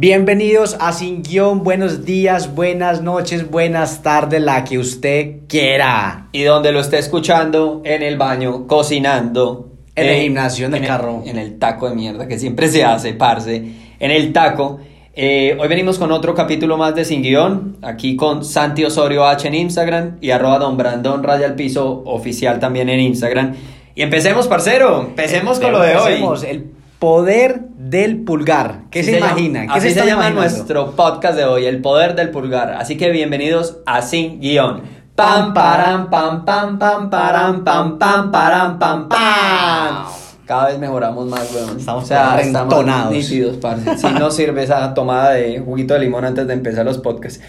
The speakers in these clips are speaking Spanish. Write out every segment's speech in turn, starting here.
Bienvenidos a Sin Guión, buenos días, buenas noches, buenas tardes, la que usted quiera. Y donde lo esté escuchando, en el baño, cocinando. En el eh, gimnasio, en el el- carro. En el taco de mierda que siempre se hace, parce. En el taco. Eh, hoy venimos con otro capítulo más de Sin Guión. Aquí con Santi Osorio H en Instagram y arroba Don Brandon Raya al Piso oficial también en Instagram. Y empecemos, parcero. Empecemos con lo de hoy. Empecemos, El poder del pulgar. ¿Qué Así se, llama- imagina? ¿Qué así se, está llama imaginando? nuestro podcast de hoy, El Poder del Pulgar. Así que bienvenidos a Sin Guión. Pam, param, pam, pam, pam, param, pam, pam, param, pam, pam. Cada vez mejoramos más, weón. Estamos rentonados. nítidos, parce. Si no sirve esa tomada de juguito de limón antes de empezar los podcasts.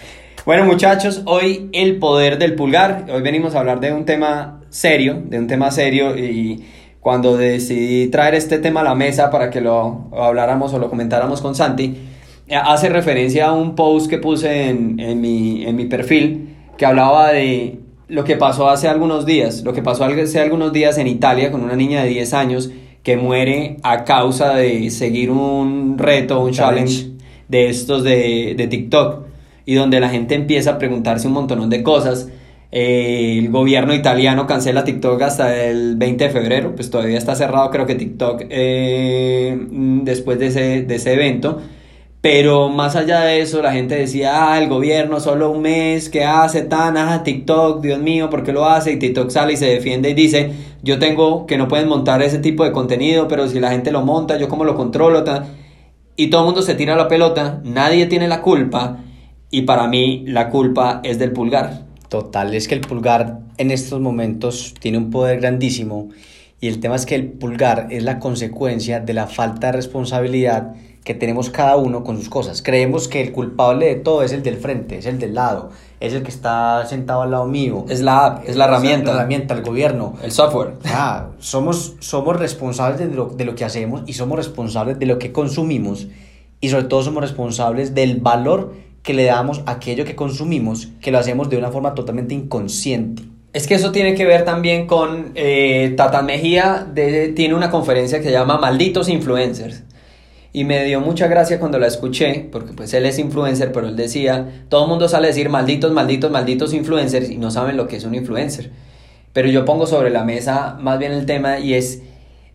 Bueno, muchachos, hoy el poder del pulgar. Hoy venimos a hablar de un tema serio, de un tema serio y cuando decidí traer este tema a la mesa para que lo habláramos o lo comentáramos con Santi, eh, hace referencia a un post que puse en, en mi, en mi perfil que hablaba de lo que pasó hace algunos días, lo que pasó hace algunos días en Italia con una niña de 10 años que muere a causa de seguir un reto, un Challenge. challenge de estos de, de TikTok y donde la gente empieza a preguntarse un montón de cosas. El gobierno italiano cancela TikTok hasta el 20 de febrero, pues todavía está cerrado creo que TikTok eh, mm, después de ese, de ese evento. Pero más allá de eso, la gente decía, ah, el gobierno solo un mes, ¿qué hace tan? Ah, TikTok, Dios mío, ¿por qué lo hace? Y TikTok sale y se defiende y dice, yo tengo que no pueden montar ese tipo de contenido, pero si la gente lo monta, yo cómo lo controlo. ta?". Y todo el mundo se tira la pelota, nadie tiene la culpa, y para mí la culpa es del pulgar. Total, es que el pulgar en estos momentos tiene un poder grandísimo y el tema es que el pulgar es la consecuencia de la falta de responsabilidad que tenemos cada uno con sus cosas. Creemos que el culpable de todo es el del frente, es el del lado, es el que está sentado al lado mío. Es la app, es la herramienta, La herramienta, el gobierno. el software. Ah, somos, somos responsables de lo, de lo que hacemos y somos responsables de lo que consumimos y sobre todo somos responsables del valor que le damos aquello que consumimos, que lo hacemos de una forma totalmente inconsciente. Es que eso tiene que ver también con eh, Tata Mejía, tiene una conferencia que se llama Malditos Influencers. Y me dio mucha gracia cuando la escuché, porque pues él es influencer, pero él decía, todo el mundo sale a decir malditos, malditos, malditos influencers y no saben lo que es un influencer. Pero yo pongo sobre la mesa más bien el tema y es,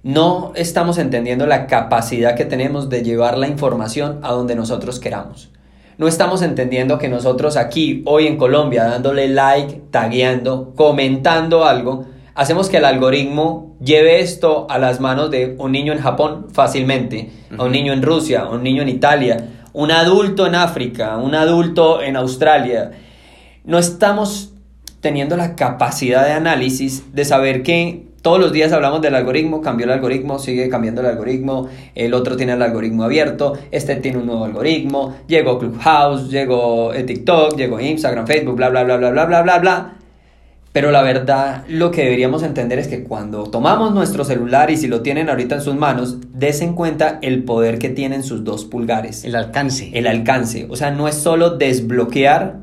no estamos entendiendo la capacidad que tenemos de llevar la información a donde nosotros queramos. No estamos entendiendo que nosotros aquí, hoy en Colombia, dándole like, tagueando, comentando algo, hacemos que el algoritmo lleve esto a las manos de un niño en Japón fácilmente, a un niño en Rusia, a un niño en Italia, un adulto en África, un adulto en Australia. No estamos teniendo la capacidad de análisis de saber que todos los días hablamos del algoritmo, cambió el algoritmo, sigue cambiando el algoritmo, el otro tiene el algoritmo abierto, este tiene un nuevo algoritmo, llegó Clubhouse, llegó eh, TikTok, llegó Instagram, Facebook, bla, bla, bla, bla, bla, bla, bla, bla. Pero la verdad, lo que deberíamos entender es que cuando tomamos nuestro celular y si lo tienen ahorita en sus manos, des en cuenta el poder que tienen sus dos pulgares El alcance. el alcance. O sea, no es solo desbloquear,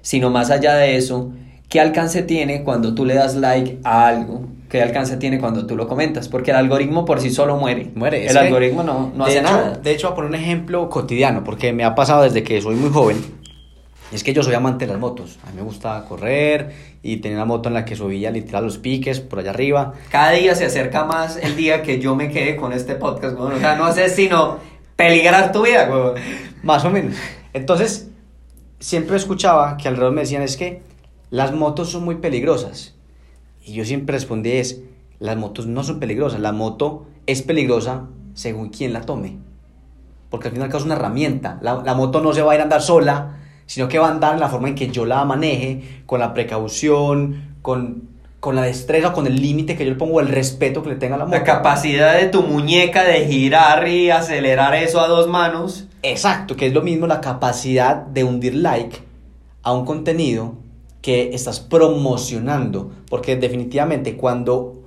sino más allá de eso, ¿qué alcance tiene cuando tú le das like a algo? ¿Qué alcance tiene cuando tú lo comentas? Porque el algoritmo por sí solo muere. Muere. El algoritmo no, no hace hecho- nada. De hecho, voy a poner un ejemplo cotidiano, porque me ha pasado desde que soy muy joven. Es que yo soy amante de las motos. A mí me gusta correr y tenía una moto en la que subía literal los piques por allá arriba. Cada día se acerca más el día que yo me quede con este podcast, weón. O sea, no haces sino peligrar tu vida, weón. Más o menos. Entonces, siempre escuchaba que alrededor me decían es que las motos son muy peligrosas. Y yo siempre respondí es, las motos no son peligrosas, la moto es peligrosa según quien la tome. Porque al final es una herramienta. La, la moto no se va a ir a andar sola, sino que va a andar en la forma en que yo la maneje, con la precaución, con, con la destreza, con el límite que yo le pongo, el respeto que le tenga a la moto. La capacidad de tu muñeca de girar y acelerar eso a dos manos. Exacto, que es lo mismo la capacidad de hundir like a un contenido que estás promocionando, porque definitivamente cuando,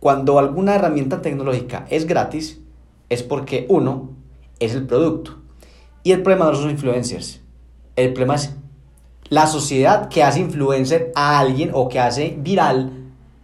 cuando alguna herramienta tecnológica es gratis, es porque uno es el producto. Y el problema no son los influencers, el problema es la sociedad que hace influencer a alguien o que hace viral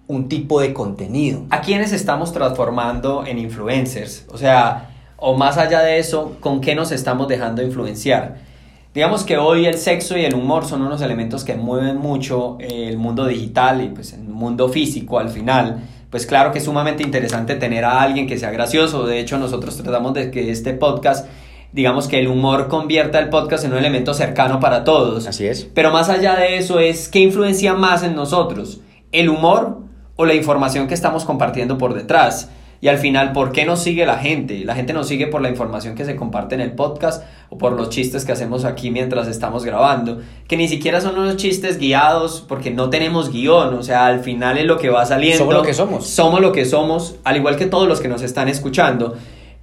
un tipo de contenido. ¿A quiénes estamos transformando en influencers? O sea, o más allá de eso, con qué nos estamos dejando influenciar. Digamos que hoy el sexo y el humor son unos elementos que mueven mucho el mundo digital y pues el mundo físico al final. Pues claro que es sumamente interesante tener a alguien que sea gracioso. De hecho, nosotros tratamos de que este podcast digamos que el humor convierta el podcast en un elemento cercano para todos. Así es. Pero más allá de eso es qué influencia más en nosotros, el humor o la información que estamos compartiendo por detrás. Y al final, ¿por qué nos sigue la gente? La gente nos sigue por la información que se comparte en el podcast o por los chistes que hacemos aquí mientras estamos grabando, que ni siquiera son unos chistes guiados porque no tenemos guion, o sea, al final es lo que va saliendo. Somos lo que somos. Somos lo que somos, al igual que todos los que nos están escuchando.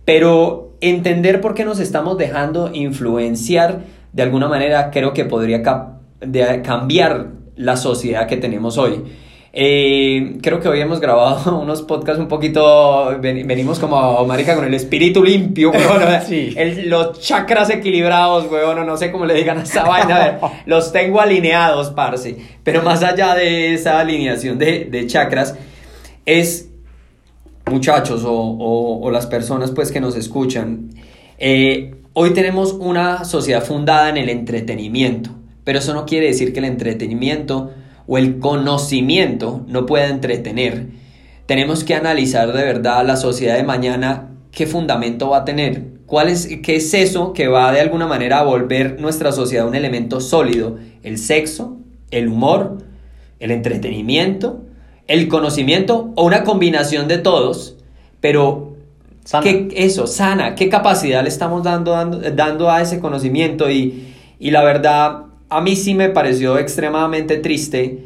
Pero entender por qué nos estamos dejando influenciar de alguna manera creo que podría cambiar la sociedad que tenemos hoy. Eh, creo que hoy hemos grabado unos podcasts un poquito. venimos como, marica, con el espíritu limpio, los chakras equilibrados, weón. No sé cómo le digan a esa vaina. los tengo alineados, parce. Pero más allá de esa alineación de, de chakras, es muchachos o, las personas pues que nos escuchan. Eh, hoy tenemos una sociedad fundada en el entretenimiento, pero eso no quiere decir que el entretenimiento o el conocimiento no pueda entretener. Tenemos que analizar de verdad la sociedad de mañana, qué fundamento va a tener, cuál es, qué es eso que va de alguna manera a volver nuestra sociedad un elemento sólido, el sexo, el humor, el entretenimiento, el conocimiento o una combinación de todos, pero ¿qué, eso, sana, qué capacidad le estamos dando, dando, a ese conocimiento y, y la verdad a mí sí me pareció extremadamente triste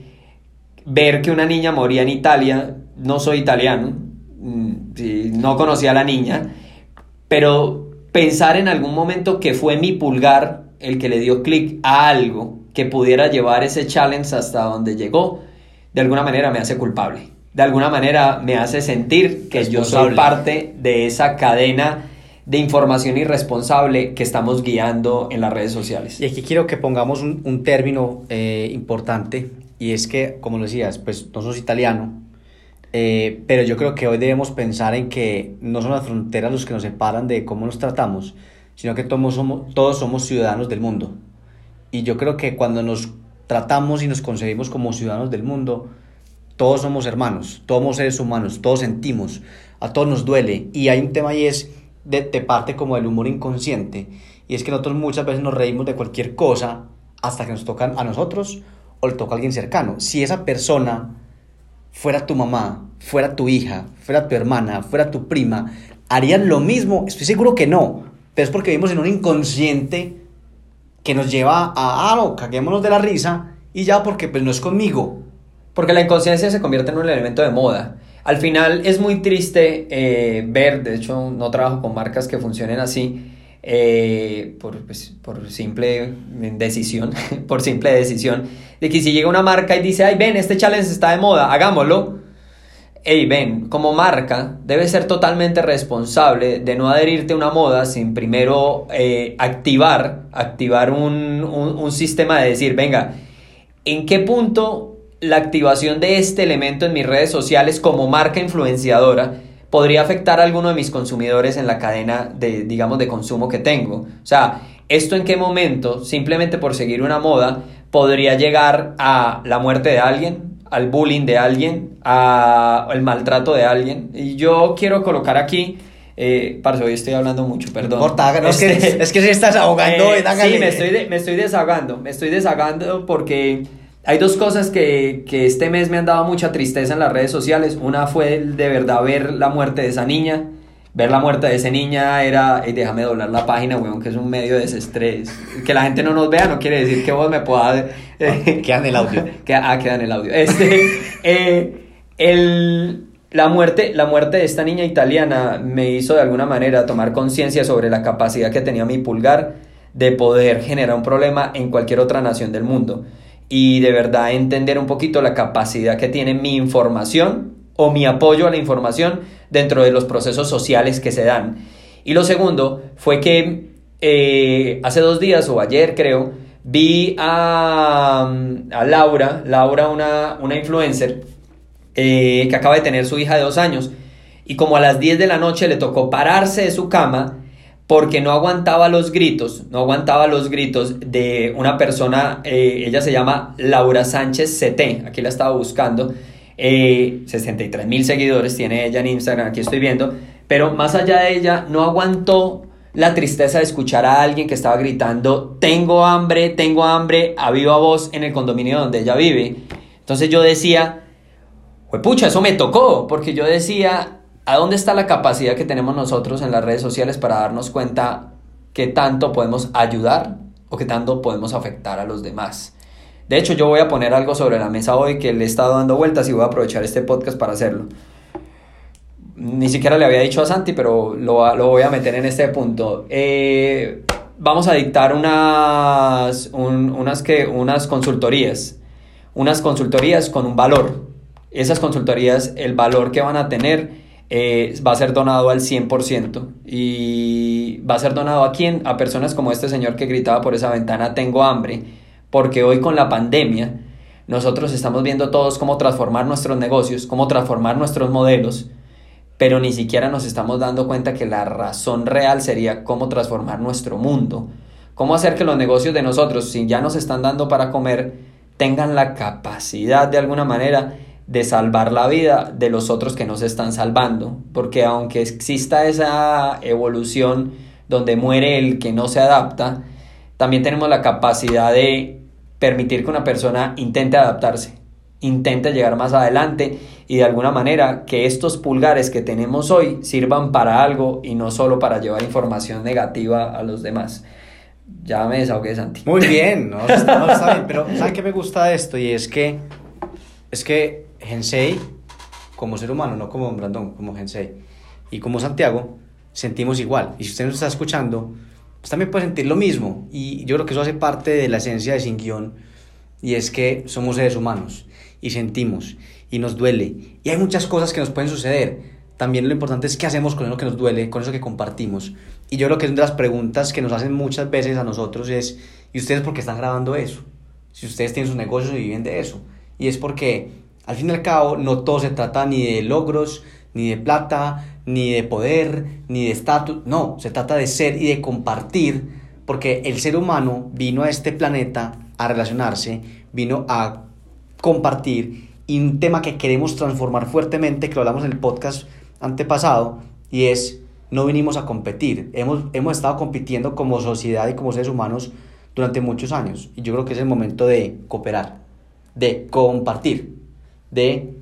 ver que una niña moría en Italia. No soy italiano, mm, no conocía a la niña, pero pensar en algún momento que fue mi pulgar el que le dio clic a algo que pudiera llevar ese challenge hasta donde llegó, de alguna manera me hace culpable. De alguna manera me hace sentir que yo soy parte de esa cadena de información irresponsable que estamos guiando en las redes sociales. Y aquí quiero que pongamos un, término eh, importante y es que, como decías, pues no sos italiano, eh, pero yo creo que hoy debemos pensar en que no son las fronteras los que nos separan de cómo nos tratamos, sino que todos somos, todos somos ciudadanos del mundo. Y yo creo que cuando nos tratamos y nos concebimos como ciudadanos del mundo, todos somos hermanos, todos somos seres humanos, todos sentimos, a todos nos duele. Y hay un tema y es de, parte como del humor inconsciente. Y es que nosotros muchas veces nos reímos de cualquier cosa hasta que nos tocan a nosotros o le toca a alguien cercano. Si esa persona fuera tu mamá, fuera tu hija, fuera tu hermana, fuera tu prima, ¿harían lo mismo? Estoy seguro que no. Pero es porque vivimos en un inconsciente que nos lleva a, ah, no, caguémonos de la risa y ya porque pues no es conmigo. Porque la inconsciencia se convierte en un elemento de moda. Al final es muy triste eh, ver, de hecho no trabajo con marcas que funcionen así, eh, por, pues, por simple decisión, por simple decisión, de que si llega una marca y dice, ay, ven, este challenge está de moda, hagámoslo. Hey, ven, como marca, debes ser totalmente responsable de no adherirte a una moda sin primero eh, activar, activar un, un sistema de decir, venga, ¿en qué punto la activación de este elemento en mis redes sociales como marca influenciadora podría afectar a alguno de mis consumidores en la cadena de, digamos, de consumo que tengo. O sea, ¿esto en qué momento, simplemente por seguir una moda, podría llegar a la muerte de alguien, al bullying de alguien, al maltrato de alguien? Y yo quiero colocar aquí... Eh, parce, hoy estoy hablando mucho, perdón. es, que, este, es que se estás ahogando. Eh, sí, me estoy, me estoy desahogando, me estoy desahogando porque hay dos cosas que, que, este mes me han dado mucha tristeza en las redes sociales. Una fue de verdad ver la muerte de esa niña. Ver la muerte de esa niña era, déjame doblar la página, weón, que es un medio de desestrés. Que la gente no nos vea no quiere decir que vos me puedas... Eh, queda en el audio. Que, ah, queda en el audio. Este, eh, el, la, muerte, la muerte de esta niña italiana me hizo de alguna manera tomar conciencia sobre la capacidad que tenía mi pulgar de poder generar un problema en cualquier otra nación del mundo y de verdad entender un poquito la capacidad que tiene mi información o mi apoyo a la información dentro de los procesos sociales que se dan. Y lo segundo fue que eh, hace dos días o ayer creo, vi a, a Laura, Laura una, una influencer eh, que acaba de tener su hija de dos años y como a las 10 de la noche le tocó pararse de su cama porque no aguantaba los gritos, no aguantaba los gritos de una persona, eh, ella se llama Laura Sánchez CT, aquí la estaba buscando, eh, 63 mil seguidores tiene ella en Instagram, aquí estoy viendo, pero más allá de ella, no aguantó la tristeza de escuchar a alguien que estaba gritando, tengo hambre, tengo hambre, a viva voz en el condominio donde ella vive. Entonces yo decía, pues eso me tocó, porque yo decía, ¿a dónde está la capacidad que tenemos nosotros en las redes sociales para darnos cuenta que tanto podemos ayudar o que tanto podemos afectar a los demás? De hecho, yo voy a poner algo sobre la mesa hoy que le he estado dando vueltas y voy a aprovechar este podcast para hacerlo ni siquiera le había dicho a Santi, pero lo, lo voy a meter en este punto. Eh, vamos a dictar unas, unas, que, unas consultorías, unas consultorías con un valor. Esas consultorías, el valor que van a tener eh, va a ser donado al 100% y va a ser donado a quién? A personas como este señor que gritaba por esa ventana, tengo hambre, porque hoy con la pandemia nosotros estamos viendo todos cómo transformar nuestros negocios, cómo transformar nuestros modelos, pero ni siquiera nos estamos dando cuenta que la razón real sería cómo transformar nuestro mundo, cómo hacer que los negocios de nosotros, si ya nos están dando para comer, tengan la capacidad de alguna manera de salvar la vida de los otros que nos están salvando, porque aunque exista esa evolución donde muere el que no se adapta, también tenemos la capacidad de permitir que una persona intente adaptarse, intente llegar más adelante y de alguna manera que estos pulgares que tenemos hoy sirvan para algo y no solo para llevar información negativa a los demás. Ya me desahogué, Santi. Muy bien, no, está, bien, pero ¿saben qué me gusta de esto? Y es que, es que Gensei, como ser humano, no como Brandon, como Gensei, y como Santiago, sentimos igual. Y si usted nos está escuchando, pues también puede sentir lo mismo. Y yo creo que eso hace parte de la esencia de Sin Guión, y es que somos seres humanos y sentimos y nos duele. Y hay muchas cosas que nos pueden suceder. También lo importante es qué hacemos con eso que nos duele, con eso que compartimos. Y yo creo que es una de las preguntas que nos hacen muchas veces a nosotros es, ¿y ustedes por qué están grabando eso? Si ustedes tienen sus negocios y viven de eso. Y es porque, al fin y al cabo, no todo se trata ni de logros, ni de plata, ni de poder, ni de estatus. No, se trata de ser y de compartir, porque el ser humano vino a este planeta a relacionarse, vino a compartir y un tema que queremos transformar fuertemente, que lo hablamos en el podcast antepasado, y es, no vinimos a competir, hemos, hemos estado compitiendo como sociedad y como seres humanos durante muchos años, y yo creo que es el momento de cooperar, de compartir, de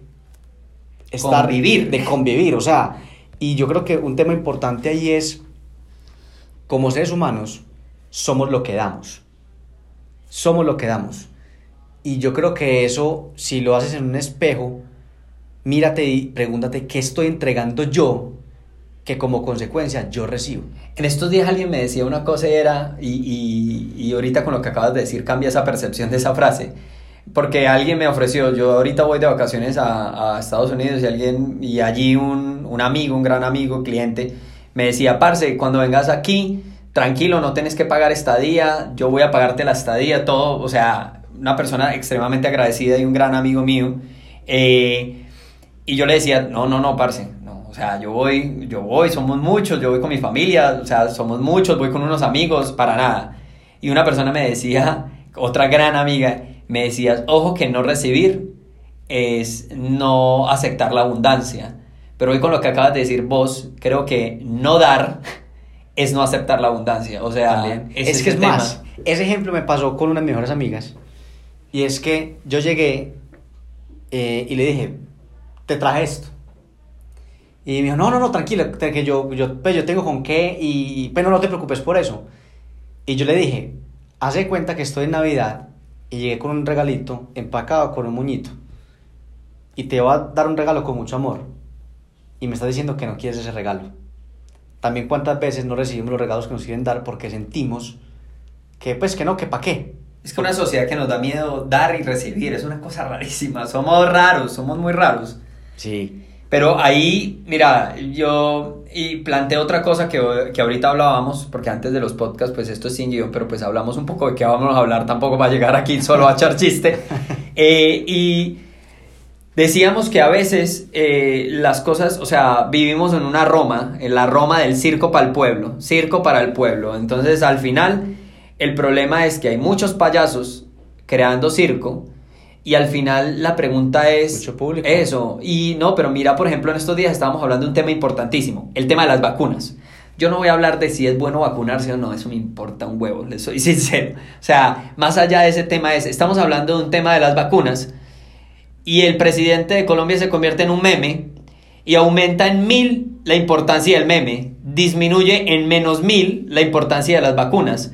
estar, convivir. de convivir, o sea, y yo creo que un tema importante ahí es, como seres humanos, somos lo que damos, somos lo que damos. Y yo creo que eso, si lo haces en un espejo, mírate y pregúntate qué estoy entregando yo que como consecuencia yo recibo. En estos días alguien me decía una cosa y era, y, y, ahorita con lo que acabas de decir cambia esa percepción de esa frase, porque alguien me ofreció, yo ahorita voy de vacaciones a, a Estados Unidos y alguien, y allí un, un, amigo, un gran amigo, cliente, me decía, parce, cuando vengas aquí, tranquilo, no tienes que pagar estadía, yo voy a pagarte la estadía, todo, o sea, una persona extremadamente agradecida y un gran amigo mío. Eh, y yo le decía, no, no, no, parce, no, o sea, yo voy, yo voy, somos muchos, yo voy con mi familia, o sea, somos muchos, voy con unos amigos, para nada. Y una persona me decía, otra gran amiga, me decía, ojo que no recibir es no aceptar la abundancia. Pero hoy con lo que acabas de decir vos, creo que no dar es no aceptar la abundancia. O sea, es que es más, ese ejemplo me pasó con unas mejores amigas y es que yo llegué eh, y le dije, te traje esto. Y me dijo, no, no, no, tranquilo, que yo, yo, pues yo tengo con qué y, pero no te preocupes por eso. Y yo le dije, hace cuenta que estoy en Navidad y llegué con un regalito empacado con un muñito. Y te voy a dar un regalo con mucho amor. Y me estás diciendo que no quieres ese regalo. También cuántas veces no recibimos los regalos que nos quieren dar porque sentimos que pues que no, que para qué. Es que una sociedad que nos da miedo dar y recibir es una cosa rarísima. Somos raros, somos muy raros. Sí. Pero ahí, mira, yo y planteé otra cosa que, que ahorita hablábamos, porque antes de los podcasts, pues esto es sin guion, pero pues hablamos un poco de qué vamos a hablar, tampoco va a llegar aquí solo a echar chiste. Eh, y Decíamos que a veces eh, las cosas, o sea, vivimos en una Roma, en la Roma del circo para el pueblo, circo para el pueblo. Entonces, al final, el problema es que hay muchos payasos creando circo y al final la pregunta es Mucho público. eso. Y no, pero mira, por ejemplo, en estos días estábamos hablando de un tema importantísimo, el tema de las vacunas. Yo no voy a hablar de si es bueno vacunarse o no, eso me importa un huevo, les soy sincero. O sea, más allá de ese tema es, estamos hablando de un tema de las vacunas y el presidente de Colombia se convierte en un meme y aumenta en mil la importancia del meme, disminuye en menos mil la importancia de las vacunas.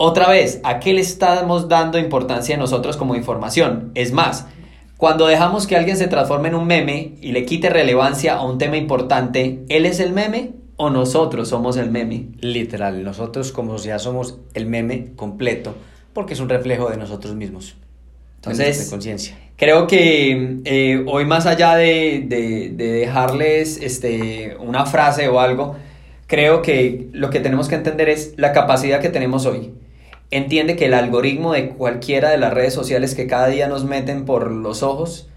Otra vez, ¿a qué le estamos dando importancia nosotros como información? Es más, cuando dejamos que alguien se transforme en un meme y le quite relevancia a un tema importante, ¿él es el meme o nosotros somos el meme? Literal, nosotros como sociedad somos el meme completo porque es un reflejo de nosotros mismos. Entonces, de conciencia. Creo que eh, hoy más allá de, de- de dejarles este, una frase o algo, creo que lo que tenemos que entender es la capacidad que tenemos hoy. Entiende que el algoritmo de cualquiera de las redes sociales que cada día nos meten por los ojos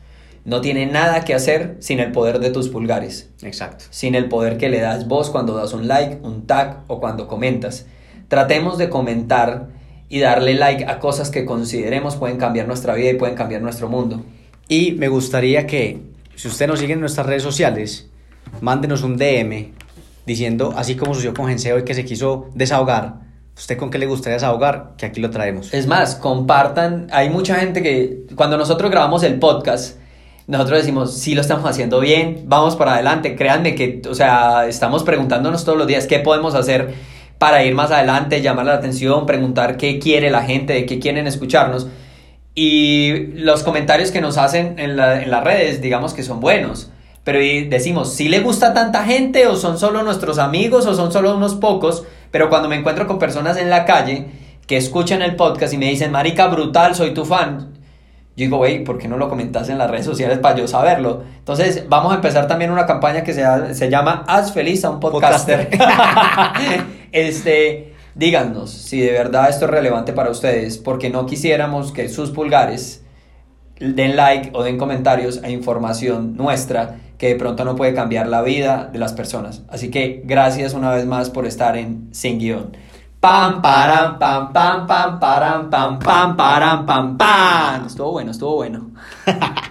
no tiene nada que hacer sin el poder de tus pulgares Exacto. sin el poder que le das vos cuando das un like, un tag o cuando comentas. Tratemos de comentar y darle like a cosas que consideremos pueden cambiar nuestra vida y pueden cambiar nuestro mundo. Y me gustaría que, si usted nos sigue en nuestras redes sociales, mándenos un DM diciendo, así como sucedió con Genseo y que se quiso desahogar, ¿usted con qué le gustaría desahogar? Que aquí lo traemos. Es más, compartan. Hay mucha gente que cuando nosotros grabamos el podcast, nosotros decimos, sí lo estamos haciendo bien, vamos para adelante. Créanme que, o sea, estamos preguntándonos todos los días qué podemos hacer para ir más adelante, llamar la atención, preguntar qué quiere la gente, de qué quieren escucharnos. Y los comentarios que nos hacen en, la- en las redes, digamos que son buenos. Pero decimos, si le gusta tanta gente o son solo nuestros amigos o son solo unos pocos, pero cuando me encuentro con personas en la calle que escuchan el podcast y me dicen, marica, brutal, soy tu fan, yo digo, güey, ¿por qué no lo comentas en las redes sociales para yo saberlo? Entonces, vamos a empezar también una campaña que se, se llama Haz feliz a un podcaster. este, díganos si de verdad esto es relevante para ustedes, porque no quisiéramos que sus pulgares den like o den comentarios a información nuestra que de pronto no puede cambiar la vida de las personas. Así que gracias una vez más por estar en Sin Guión. Pam, param, pam, pam, pam, param, pam, pam, param, pam, pam. Estuvo bueno, estuvo bueno.